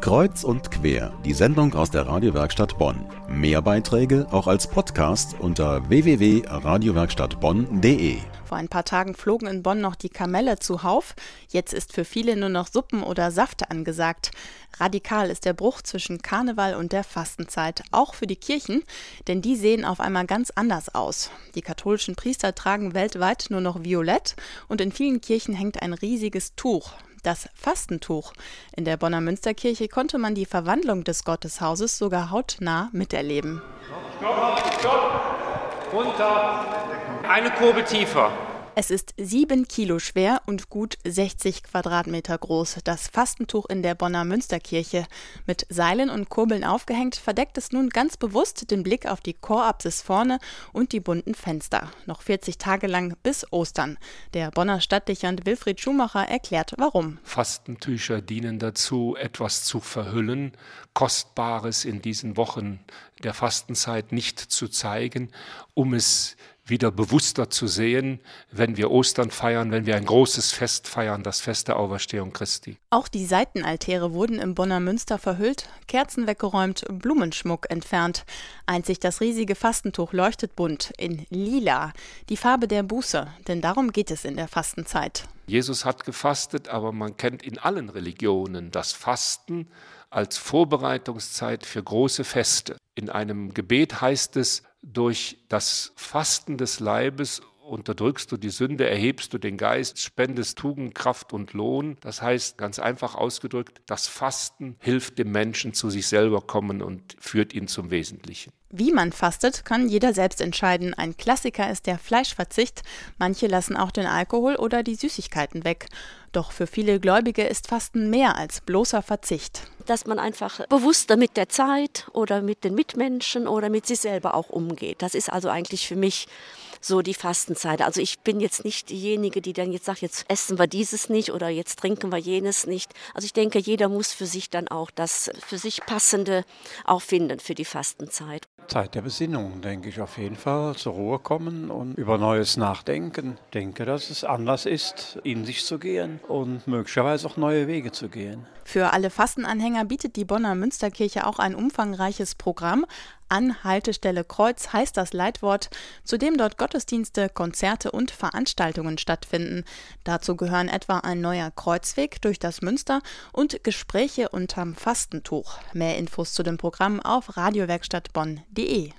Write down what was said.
Kreuz und quer, die Sendung aus der Radiowerkstatt Bonn. Mehr Beiträge auch als Podcast unter www.radiowerkstattbonn.de. Vor ein paar Tagen flogen in Bonn noch die Kamelle zuhauf. Jetzt ist für viele nur noch Suppen oder Safte angesagt. Radikal ist der Bruch zwischen Karneval und der Fastenzeit, auch für die Kirchen, denn die sehen auf einmal ganz anders aus. Die katholischen Priester tragen weltweit nur noch Violett und in vielen Kirchen hängt ein riesiges Tuch das Fastentuch. In der Bonner Münsterkirche konnte man die Verwandlung des Gotteshauses sogar hautnah miterleben. Stopp, stopp, runter, eine Kurbel tiefer. Es ist sieben Kilo schwer und gut 60 Quadratmeter groß. Das Fastentuch in der Bonner Münsterkirche. Mit Seilen und Kurbeln aufgehängt, verdeckt es nun ganz bewusst den Blick auf die Chorapsis vorne und die bunten Fenster. Noch 40 Tage lang bis Ostern. Der Bonner Stadtdechant Wilfried Schumacher erklärt, warum. Fastentücher dienen dazu, etwas zu verhüllen, Kostbares in diesen Wochen der Fastenzeit nicht zu zeigen, um es wieder bewusster zu sehen, wenn wir Ostern feiern, wenn wir ein großes Fest feiern, das Fest der Auferstehung Christi. Auch die Seitenaltäre wurden im Bonner Münster verhüllt, Kerzen weggeräumt, Blumenschmuck entfernt. Einzig das riesige Fastentuch leuchtet bunt in lila, die Farbe der Buße, denn darum geht es in der Fastenzeit. Jesus hat gefastet, aber man kennt in allen Religionen das Fasten als Vorbereitungszeit für große Feste. In einem Gebet heißt es, durch das Fasten des Leibes unterdrückst du die Sünde, erhebst du den Geist, spendest Tugend, Kraft und Lohn. Das heißt, ganz einfach ausgedrückt, das Fasten hilft dem Menschen zu sich selber kommen und führt ihn zum Wesentlichen. Wie man fastet, kann jeder selbst entscheiden. Ein Klassiker ist der Fleischverzicht. Manche lassen auch den Alkohol oder die Süßigkeiten weg. Doch für viele Gläubige ist Fasten mehr als bloßer Verzicht. Dass man einfach bewusster mit der Zeit oder mit den Mitmenschen oder mit sich selber auch umgeht. Das ist also eigentlich für mich so die Fastenzeit. Also ich bin jetzt nicht diejenige, die dann jetzt sagt, jetzt essen wir dieses nicht oder jetzt trinken wir jenes nicht. Also ich denke, jeder muss für sich dann auch das für sich passende auch finden für die Fastenzeit. Zeit der Besinnung, denke ich auf jeden Fall, zur Ruhe kommen und über Neues nachdenken. Ich denke, dass es anders ist, in sich zu gehen und möglicherweise auch neue Wege zu gehen. Für alle Fastenanhänger bietet die Bonner Münsterkirche auch ein umfangreiches Programm. An Haltestelle Kreuz heißt das Leitwort, zu dem dort Gottesdienste, Konzerte und Veranstaltungen stattfinden. Dazu gehören etwa ein neuer Kreuzweg durch das Münster und Gespräche unterm Fastentuch. Mehr Infos zu dem Programm auf radiowerkstattbonn.de.